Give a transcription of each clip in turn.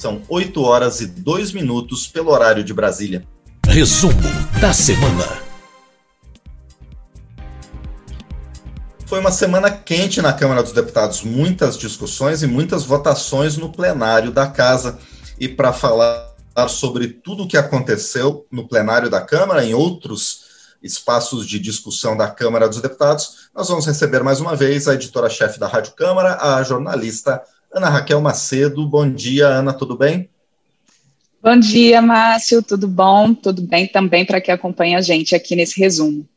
São 8 horas e 2 minutos pelo horário de Brasília. Resumo da semana. Foi uma semana quente na Câmara dos Deputados, muitas discussões e muitas votações no plenário da Casa. E para falar sobre tudo o que aconteceu no plenário da Câmara, em outros espaços de discussão da Câmara dos Deputados, nós vamos receber mais uma vez a editora-chefe da Rádio Câmara, a jornalista Ana Raquel Macedo. Bom dia, Ana, tudo bem? Bom dia, Márcio, tudo bom? Tudo bem também para que acompanhe a gente aqui nesse resumo.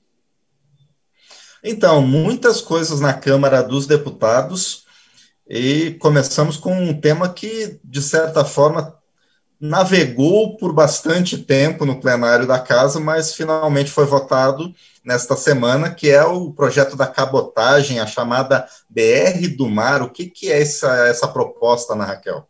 Então, muitas coisas na Câmara dos Deputados e começamos com um tema que, de certa forma, navegou por bastante tempo no plenário da Casa, mas finalmente foi votado nesta semana, que é o projeto da cabotagem, a chamada BR do Mar. O que, que é essa, essa proposta, Ana Raquel?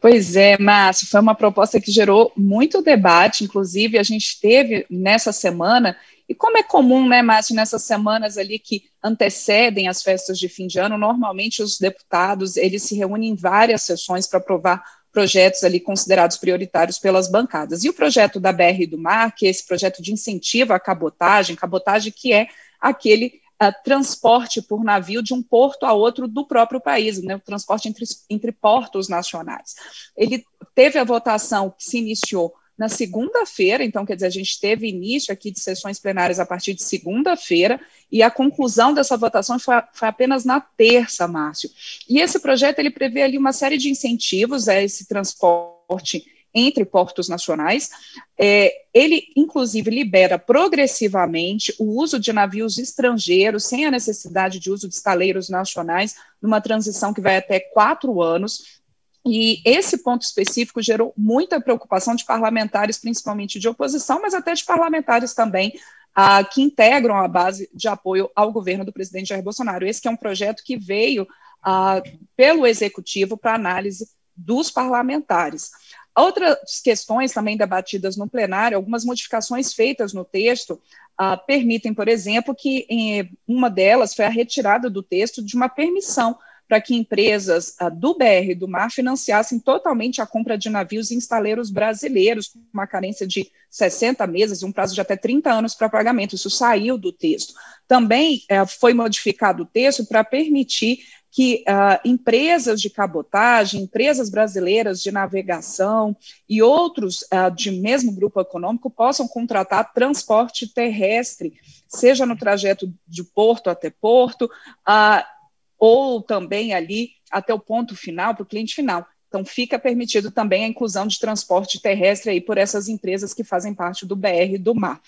Pois é, Márcio, foi uma proposta que gerou muito debate, inclusive a gente teve nessa semana e como é comum, né, Márcio, nessas semanas ali que antecedem as festas de fim de ano, normalmente os deputados eles se reúnem em várias sessões para aprovar projetos ali considerados prioritários pelas bancadas. E o projeto da BR do Mar, que é esse projeto de incentivo à cabotagem, cabotagem que é aquele uh, transporte por navio de um porto a outro do próprio país, né, o transporte entre, entre portos nacionais. Ele teve a votação que se iniciou na segunda-feira, então, quer dizer, a gente teve início aqui de sessões plenárias a partir de segunda-feira, e a conclusão dessa votação foi, foi, apenas na terça, Márcio. E esse projeto, ele prevê ali uma série de incentivos a esse transporte entre portos nacionais. É, ele, inclusive, libera progressivamente o uso de navios estrangeiros, sem a necessidade de uso de estaleiros nacionais, numa transição que vai até quatro anos. E esse ponto específico gerou muita preocupação de parlamentares, principalmente de oposição, mas até de parlamentares também, ah, que integram a base de apoio ao governo do presidente Jair Bolsonaro. Esse é um projeto que veio ah, pelo executivo para análise dos parlamentares. Outras questões também debatidas no plenário, algumas modificações feitas no texto, ah, permitem, por exemplo, que em, uma delas foi a retirada do texto de uma permissão para que empresas uh, do BR do Mar financiassem totalmente a compra de navios e instaleiros brasileiros, com uma carência de 60 meses e um prazo de até 30 anos para pagamento. Isso saiu do texto. Também uh, foi modificado o texto para permitir que uh, empresas de cabotagem, empresas brasileiras de navegação e outros uh, de mesmo grupo econômico possam contratar transporte terrestre, seja no trajeto de porto até porto, uh, ou também ali até o ponto final, para o cliente final. Então, fica permitido também a inclusão de transporte terrestre aí por essas empresas que fazem parte do BR do mar.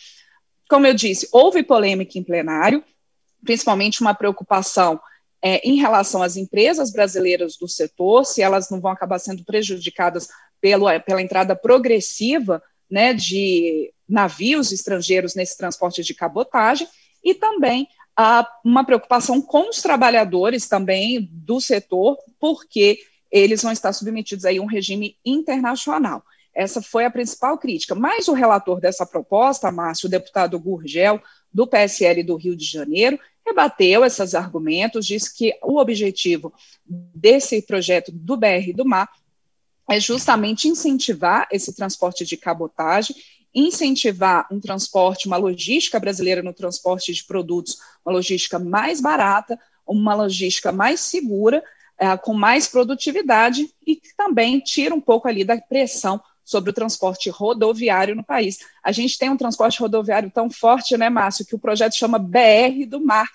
Como eu disse, houve polêmica em plenário, principalmente uma preocupação é, em relação às empresas brasileiras do setor, se elas não vão acabar sendo prejudicadas pelo, pela entrada progressiva né, de navios estrangeiros nesse transporte de cabotagem, e também há uma preocupação com os trabalhadores também do setor, porque eles vão estar submetidos aí a um regime internacional. Essa foi a principal crítica. Mas o relator dessa proposta, Márcio, o deputado Gurgel, do PSL do Rio de Janeiro, rebateu esses argumentos, disse que o objetivo desse projeto do BR do Mar é justamente incentivar esse transporte de cabotagem incentivar um transporte, uma logística brasileira no transporte de produtos, uma logística mais barata, uma logística mais segura, é, com mais produtividade e que também tira um pouco ali da pressão sobre o transporte rodoviário no país. A gente tem um transporte rodoviário tão forte, né, Márcio, que o projeto chama BR do Mar,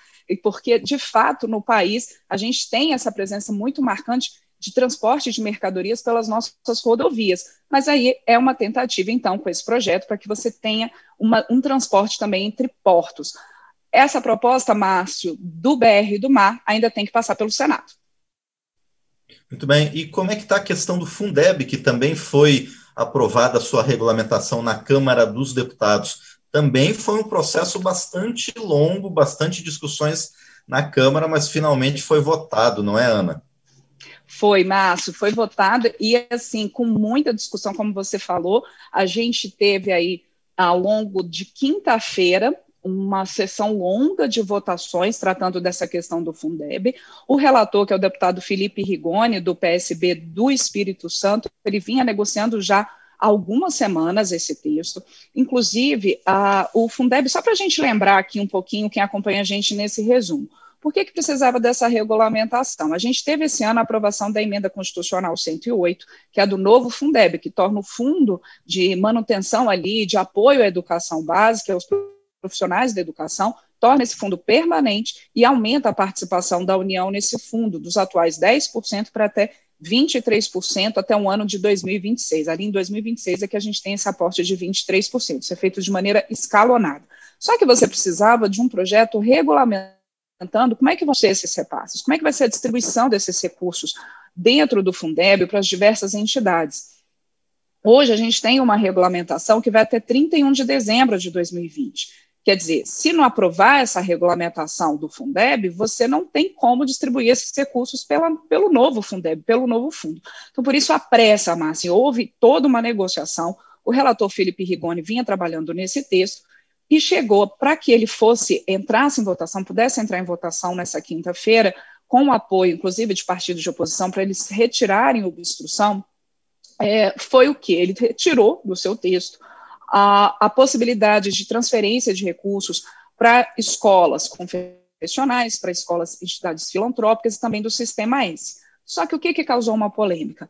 porque, de fato, no país, a gente tem essa presença muito marcante de transporte de mercadorias pelas nossas rodovias. Mas aí é uma tentativa, então, com esse projeto, para que você tenha uma, um transporte também entre portos. Essa proposta, Márcio, do BR do Mar, ainda tem que passar pelo Senado. Muito bem. E como é que está a questão do Fundeb, que também foi aprovada a sua regulamentação na Câmara dos Deputados? Também foi um processo bastante longo, bastante discussões na Câmara, mas finalmente foi votado, não é, Ana? Foi, Márcio, foi votado e, assim, com muita discussão, como você falou, a gente teve aí, ao longo de quinta-feira, uma sessão longa de votações tratando dessa questão do Fundeb. O relator, que é o deputado Felipe Rigoni, do PSB do Espírito Santo, ele vinha negociando já algumas semanas esse texto. Inclusive, a, o Fundeb, só para a gente lembrar aqui um pouquinho, quem acompanha a gente nesse resumo, por que, que precisava dessa regulamentação? A gente teve esse ano a aprovação da emenda constitucional 108, que é do novo Fundeb, que torna o fundo de manutenção ali, de apoio à educação básica, aos profissionais da educação, torna esse fundo permanente e aumenta a participação da União nesse fundo, dos atuais 10% para até 23% até o ano de 2026. Ali em 2026 é que a gente tem esse aporte de 23%. Isso é feito de maneira escalonada. Só que você precisava de um projeto regulamentando como é que vão ser esses repasses, como é que vai ser a distribuição desses recursos dentro do Fundeb para as diversas entidades. Hoje a gente tem uma regulamentação que vai até 31 de dezembro de 2020. Quer dizer, se não aprovar essa regulamentação do Fundeb, você não tem como distribuir esses recursos pela, pelo novo Fundeb, pelo novo fundo. Então, por isso, a pressa, Márcia, houve toda uma negociação. O relator Felipe Rigoni vinha trabalhando nesse texto e chegou para que ele fosse, entrasse em votação, pudesse entrar em votação nessa quinta-feira, com o apoio, inclusive, de partidos de oposição, para eles retirarem obstrução, é, foi o que? Ele retirou do seu texto a, a possibilidade de transferência de recursos para escolas confessionais, para escolas, entidades filantrópicas e também do Sistema S. Só que o que, que causou uma polêmica?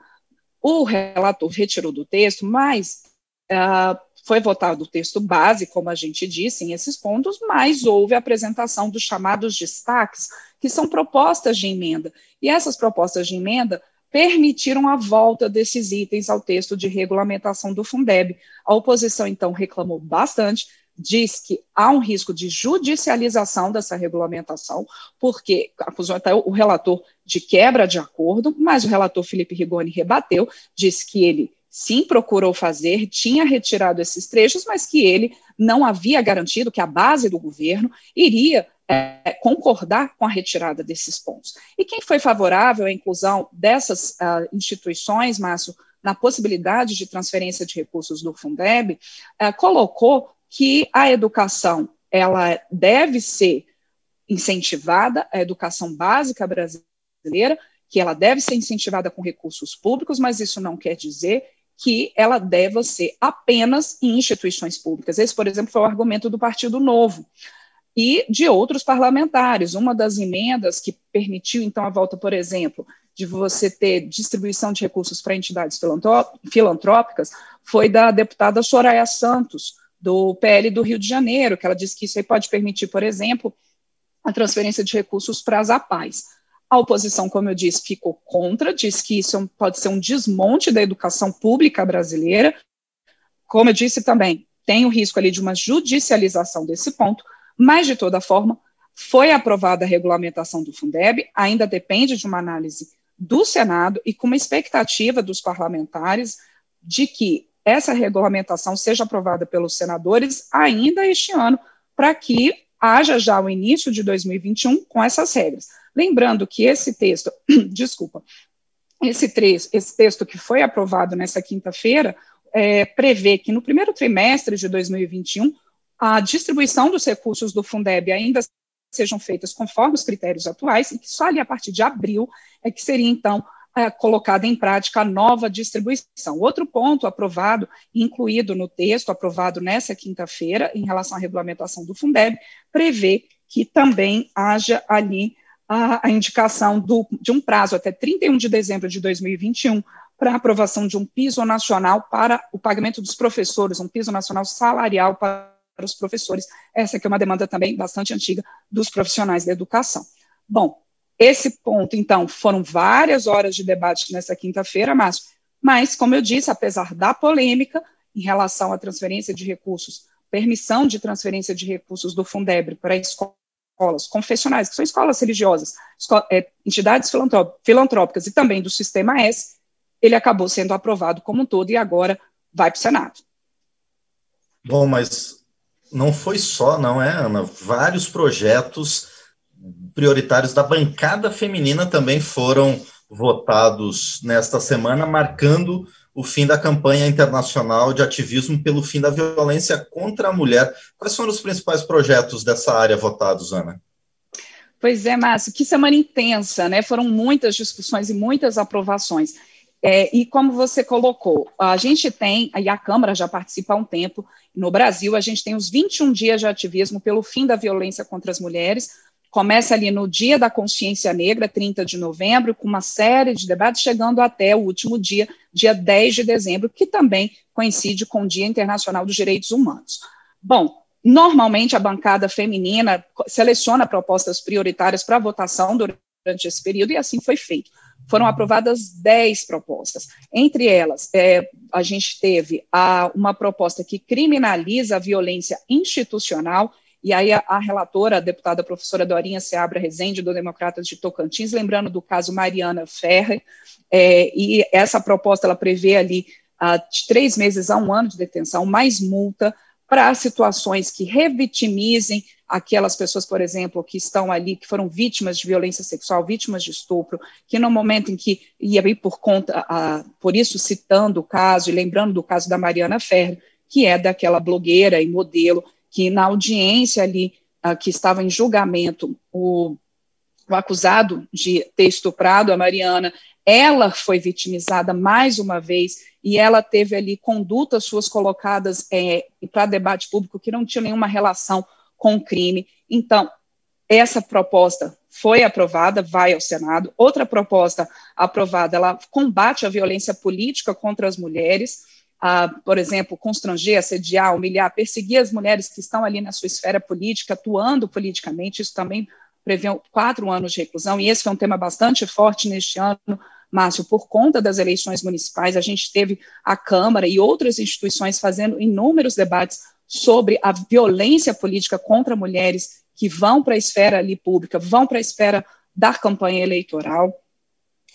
O relator retirou do texto, mas uh, foi votado o texto base, como a gente disse, em esses pontos, mas houve a apresentação dos chamados destaques, que são propostas de emenda. E essas propostas de emenda permitiram a volta desses itens ao texto de regulamentação do Fundeb. A oposição, então, reclamou bastante, diz que há um risco de judicialização dessa regulamentação, porque acusou até o relator de quebra de acordo, mas o relator Felipe Rigoni rebateu, disse que ele sim procurou fazer, tinha retirado esses trechos, mas que ele não havia garantido que a base do governo iria é, concordar com a retirada desses pontos. E quem foi favorável à inclusão dessas uh, instituições, Márcio, na possibilidade de transferência de recursos do Fundeb, uh, colocou que a educação ela deve ser incentivada, a educação básica brasileira, que ela deve ser incentivada com recursos públicos, mas isso não quer dizer que ela deva ser apenas em instituições públicas. Esse, por exemplo, foi o argumento do Partido Novo e de outros parlamentares. Uma das emendas que permitiu, então, a volta, por exemplo, de você ter distribuição de recursos para entidades filantrópicas foi da deputada Soraya Santos, do PL do Rio de Janeiro, que ela disse que isso aí pode permitir, por exemplo, a transferência de recursos para as APAES. A oposição, como eu disse, ficou contra, disse que isso é pode ser um desmonte da educação pública brasileira. Como eu disse também, tem o risco ali de uma judicialização desse ponto, mas, de toda forma, foi aprovada a regulamentação do Fundeb, ainda depende de uma análise do Senado e com uma expectativa dos parlamentares de que essa regulamentação seja aprovada pelos senadores ainda este ano, para que haja já o início de 2021 com essas regras. Lembrando que esse texto, desculpa, esse, esse texto que foi aprovado nessa quinta-feira é, prevê que no primeiro trimestre de 2021 a distribuição dos recursos do Fundeb ainda sejam feitas conforme os critérios atuais e que só ali a partir de abril é que seria, então, é, colocada em prática a nova distribuição. Outro ponto aprovado, incluído no texto, aprovado nessa quinta-feira, em relação à regulamentação do Fundeb, prevê que também haja ali a, a indicação do, de um prazo até 31 de dezembro de 2021 para a aprovação de um piso nacional para o pagamento dos professores, um piso nacional salarial para os professores. Essa que é uma demanda também bastante antiga dos profissionais da educação. Bom, esse ponto, então, foram várias horas de debate nessa quinta-feira, Márcio, mas, como eu disse, apesar da polêmica em relação à transferência de recursos, permissão de transferência de recursos do Fundeb para escolas confessionais, que são escolas religiosas, é, entidades filantrópicas e também do Sistema S, ele acabou sendo aprovado como um todo e agora vai para o Senado. Bom, mas não foi só, não é, Ana? Vários projetos prioritários da bancada feminina também foram votados nesta semana, marcando o fim da campanha internacional de ativismo pelo fim da violência contra a mulher. Quais foram os principais projetos dessa área votados, Ana? Pois é, Márcio, que semana intensa, né? Foram muitas discussões e muitas aprovações. É, e como você colocou, a gente tem, e a Câmara já participa há um tempo, no Brasil, a gente tem os 21 dias de ativismo pelo fim da violência contra as mulheres, começa ali no Dia da Consciência Negra, 30 de novembro, com uma série de debates, chegando até o último dia, dia 10 de dezembro, que também coincide com o Dia Internacional dos Direitos Humanos. Bom, normalmente a bancada feminina seleciona propostas prioritárias para votação durante esse período, e assim foi feito. Foram aprovadas 10 propostas. Entre elas, é, a gente teve a, uma proposta que criminaliza a violência institucional e aí a, a, relatora, a deputada professora Dorinha Seabra Rezende, do Democratas de Tocantins, lembrando do caso Mariana Ferrer, é, e essa proposta ela prevê ali uh, de três meses a um ano de detenção, mais multa para situações que revitimizem aquelas pessoas, por exemplo, que estão ali, que foram vítimas de violência sexual, vítimas de estupro, que no momento em que, e aí por conta, uh, por isso citando o caso e lembrando do caso da Mariana Ferrer, que é daquela blogueira e modelo que na audiência ali, uh, que estava em julgamento, o, o acusado de ter estuprado a Mariana, ela foi vitimizada mais uma vez e ela teve ali condutas suas colocadas é, para debate público que não tinham nenhuma relação com o crime. Então, essa proposta foi aprovada, vai ao Senado. Outra proposta aprovada, ela combate a violência política contra as mulheres a, por exemplo, constranger, assediar, humilhar, perseguir as mulheres que estão ali na sua esfera política, atuando politicamente, isso também prevê quatro anos de reclusão, e esse foi um tema bastante forte neste ano, Márcio, por conta das eleições municipais, a gente teve a Câmara e outras instituições fazendo inúmeros debates sobre a violência política contra mulheres que vão para a esfera ali pública, vão para a esfera da campanha eleitoral.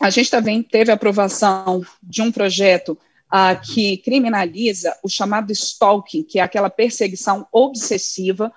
A gente também teve a aprovação de um projeto uh, que criminaliza o chamado stalking, que é aquela perseguição obsessiva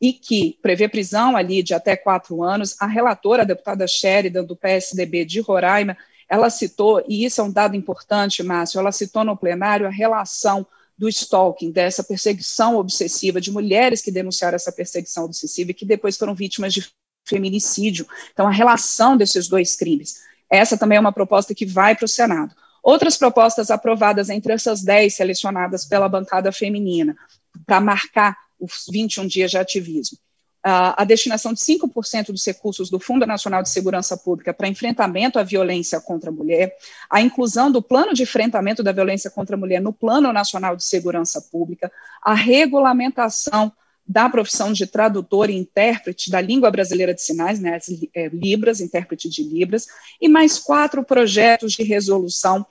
e que prevê prisão ali de até quatro anos. A relatora, a deputada Sheridan, do PSDB de Roraima, ela citou, e isso é um dado importante, Márcio, ela citou no plenário a relação do stalking, dessa perseguição obsessiva, de mulheres que denunciaram essa perseguição obsessiva e que depois foram vítimas de feminicídio. Então, a relação desses dois crimes. Essa também é uma proposta que vai para o Senado. Outras propostas aprovadas entre essas 10 selecionadas pela bancada feminina, para marcar os 21 dias de ativismo. A destinação de 5% dos recursos do Fundo Nacional de Segurança Pública para enfrentamento à violência contra a mulher, a inclusão do plano de enfrentamento da violência contra a mulher no Plano Nacional de Segurança Pública, a regulamentação da profissão de tradutor e intérprete da língua brasileira de sinais, né, as, é, Libras, intérprete de Libras, e mais quatro projetos de resolução,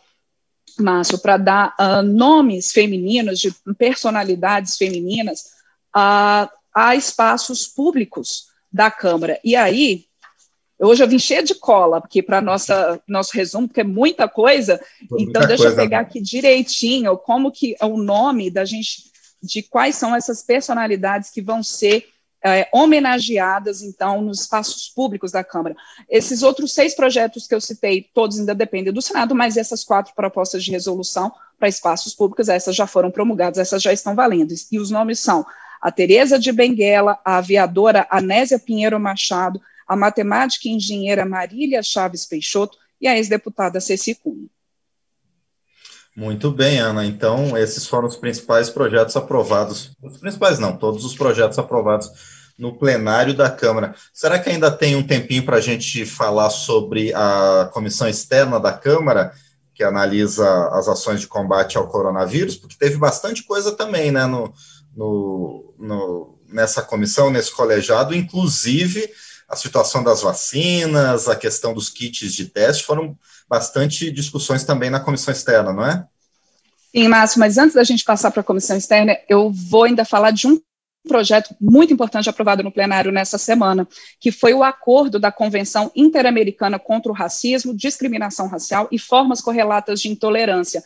Márcio, para dar uh, nomes femininos, de personalidades femininas, uh, a espaços públicos da Câmara. E aí, hoje eu vim cheia de cola aqui para nosso resumo, porque é muita coisa, muita então deixa coisa, eu pegar aqui direitinho como que é o nome da gente de quais são essas personalidades que vão ser é, homenageadas, então, nos espaços públicos da Câmara. Esses outros seis projetos que eu citei, todos ainda dependem do Senado, mas essas quatro propostas de resolução para espaços públicos, essas já foram promulgadas, essas já estão valendo. E os nomes são a Tereza de Benguela, a aviadora Anésia Pinheiro Machado, a matemática e engenheira Marília Chaves Peixoto e a ex-deputada Ceci Cunha. Muito bem, Ana. Então, esses foram os principais projetos aprovados. Os principais não, todos os projetos aprovados no plenário da Câmara. Será que ainda tem um tempinho para a gente falar sobre a comissão externa da Câmara, que analisa as ações de combate ao coronavírus? Porque teve bastante coisa também, né, no, no, no nessa comissão, nesse colegiado, inclusive a situação das vacinas, a questão dos kits de teste, foram bastante discussões também na comissão externa, não é? Sim, Márcio, mas antes da gente passar para a comissão externa, eu vou ainda falar de um projeto muito importante aprovado no plenário nessa semana, que foi o acordo da Convenção Interamericana contra o Racismo, Discriminação Racial e Formas Correlatas de Intolerância.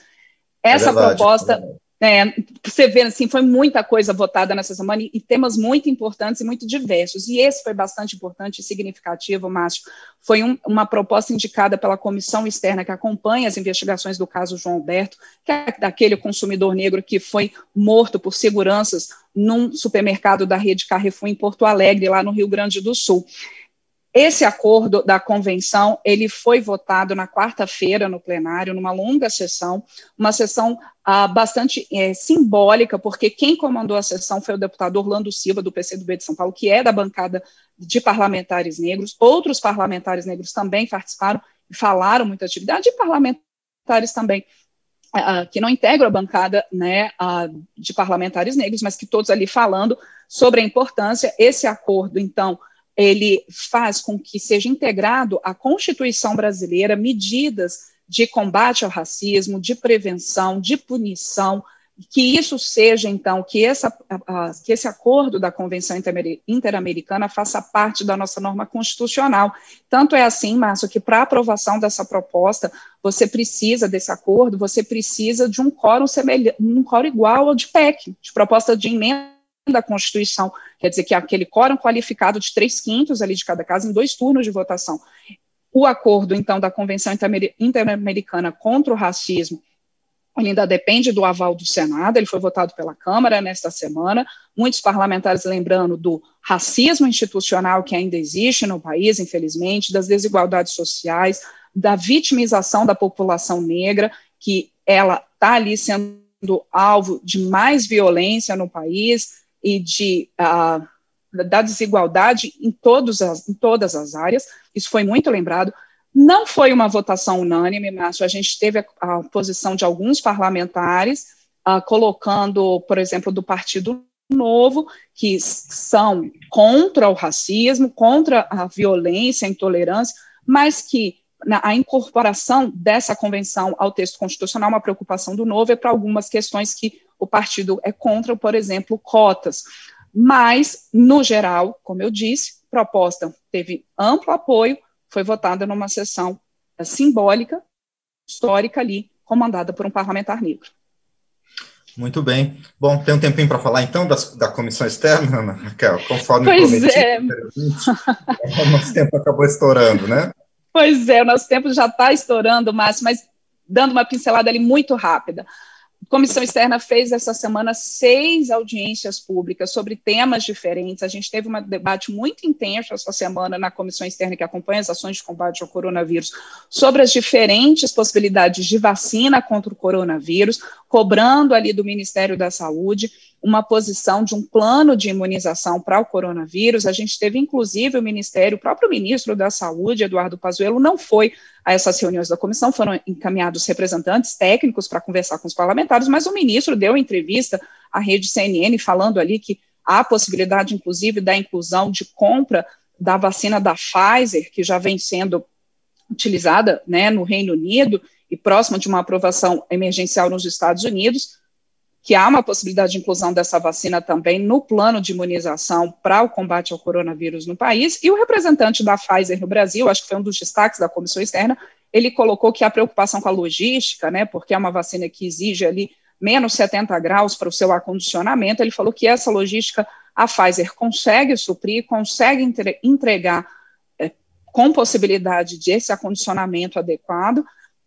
Essa é verdade, proposta, é É, você vê, assim, foi muita coisa votada nessa semana e, e, temas muito importantes e muito diversos. E esse foi bastante importante e significativo, Márcio. Foi um, uma proposta indicada pela comissão externa que acompanha as investigações do caso João Alberto, que é daquele consumidor negro que foi morto por seguranças num supermercado da rede Carrefour em Porto Alegre, lá no Rio Grande do Sul. Esse acordo da convenção, ele foi votado na quarta-feira no plenário, numa longa sessão, uma sessão ah, bastante é, simbólica, porque quem comandou a sessão foi o deputado Orlando Silva, do PCdoB de São Paulo, que é da bancada de parlamentares negros. Outros parlamentares negros também participaram e falaram muita atividade, e parlamentares também Uh, que não integram a bancada né, uh, de parlamentares negros, mas que todos ali falando sobre a importância. Esse acordo, então, ele faz com que seja integrado à Constituição brasileira medidas de combate ao racismo, de prevenção, de punição, que isso seja, então, que, essa, que esse acordo da Convenção Interamericana faça parte da nossa norma constitucional. Tanto é assim, Márcio, que para aprovação dessa proposta, você precisa desse acordo, você precisa de um quórum, um quórum igual ao de PEC, de proposta de emenda da Constituição, quer dizer que aquele quórum qualificado de três quintos ali de cada casa em dois turnos de votação. O acordo, então, da Convenção Interamericana contra o Racismo ele ainda depende do aval do Senado, ele foi votado pela Câmara nesta semana. Muitos parlamentares lembrando do racismo institucional que ainda existe no país, infelizmente, das desigualdades sociais, da vitimização da população negra, que ela está ali sendo alvo de mais violência no país, e de, uh, da desigualdade em, todos as, em todas as áreas, isso foi muito lembrado. Não foi uma votação unânime, Márcio, a gente teve a, a posição de alguns parlamentares, uh, colocando, por exemplo, do Partido Novo, que são contra o racismo, contra a violência, a intolerância, mas que a incorporação dessa convenção ao texto constitucional, uma preocupação do Novo, é para algumas questões que o partido é contra, por exemplo, cotas. Mas, no geral, como eu disse, proposta teve amplo apoio, foi votada numa sessão eh, simbólica, histórica ali, comandada por um parlamentar negro. Muito bem. Bom, tem um tempinho para falar então das, da comissão externa, Raquel, conforme pois prometido. É. O nosso tempo acabou estourando, né? Pois é, o nosso tempo já está estourando, Márcio, mas dando uma pincelada ali muito rápida. Comissão Externa fez essa semana seis audiências públicas sobre temas diferentes. A gente teve um debate muito intenso essa semana na Comissão Externa que acompanha as ações de combate ao coronavírus sobre as diferentes possibilidades de vacina contra o coronavírus, cobrando ali do Ministério da Saúde uma posição de um plano de imunização para o coronavírus. A gente teve, inclusive, o Ministério, o próprio ministro da Saúde, Eduardo Pazuello, não foi a essas reuniões da comissão, foram encaminhados representantes técnicos para conversar com os parlamentares, mas o ministro deu entrevista à rede CNN falando ali que há possibilidade, inclusive, da inclusão de compra da vacina da Pfizer, que já vem sendo utilizada né, no Reino Unido e próxima de uma aprovação emergencial nos Estados Unidos, que há uma possibilidade de inclusão dessa vacina também no plano de imunização para o combate ao coronavírus no país. E o representante da Pfizer no Brasil, acho que foi um dos destaques da comissão externa, ele colocou que a preocupação com a logística, né, porque é uma vacina que exige ali menos 70 graus para o seu acondicionamento, ele falou que essa logística a Pfizer consegue suprir, consegue entregar é, com possibilidade de esse acondicionamento adequado,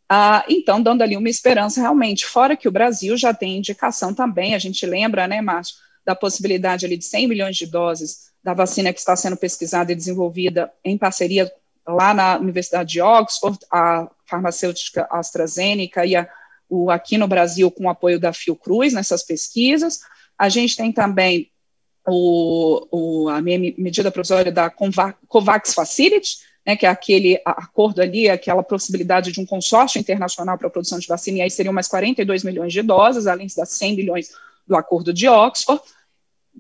ah, então, dando ali uma esperança realmente, fora que o Brasil já tem indicação também, a gente lembra, né, Márcio, da possibilidade ali de 100 milhões de doses da vacina que está sendo pesquisada e desenvolvida em parceria lá na Universidade de Oxford, a farmacêutica AstraZeneca e a, o, aqui no Brasil com o apoio da Fiocruz nessas pesquisas. A gente tem também o, o, a medida provisória da COVAX Facility, né, que é aquele acordo ali, aquela possibilidade de um consórcio internacional para a produção de vacina, e aí seriam mais 42 milhões de doses, além das 100 milhões do acordo de Oxford.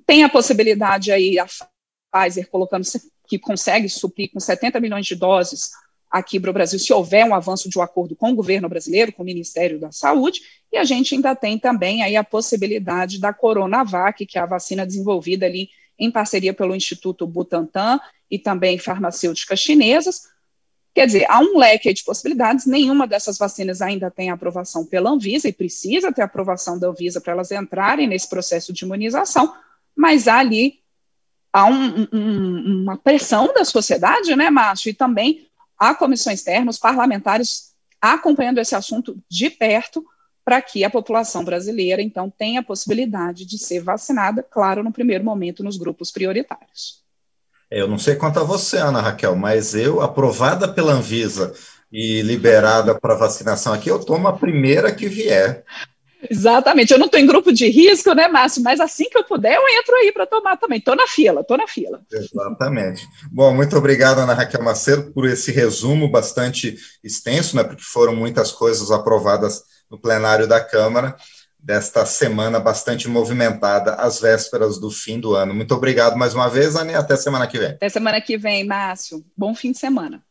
Tem a possibilidade aí, a Pfizer colocando que consegue suprir com 70 milhões de doses aqui para o Brasil, se houver um avanço de um acordo com o governo brasileiro, com o Ministério da Saúde, e a gente ainda tem também aí a possibilidade da Coronavac, que é a vacina desenvolvida ali em parceria pelo Instituto Butantan e também farmacêuticas chinesas. Quer dizer, há um leque de possibilidades, nenhuma dessas vacinas ainda tem aprovação pela Anvisa e precisa ter aprovação da Anvisa para elas entrarem nesse processo de imunização, mas há ali há um, um, uma pressão da sociedade, né, Márcio, e também há comissões externas, parlamentares acompanhando esse assunto de perto para que a população brasileira, então, tenha a possibilidade de ser vacinada, claro, no primeiro momento, nos grupos prioritários. Eu não sei quanto a você, Ana Raquel, mas eu, aprovada pela Anvisa e liberada para vacinação aqui, eu tomo a primeira que vier. Exatamente, eu não estou em grupo de risco, né, Márcio? Mas assim que eu puder, eu entro aí para tomar também. Estou na fila, estou na fila. Exatamente. Bom, muito obrigado, Ana Raquel Macedo, por esse resumo bastante extenso, né? Porque foram muitas coisas aprovadas no plenário da Câmara desta semana bastante movimentada, às vésperas do fim do ano. Muito obrigado mais uma vez, Ana, até semana que vem. Até semana que vem, Márcio. Bom fim de semana.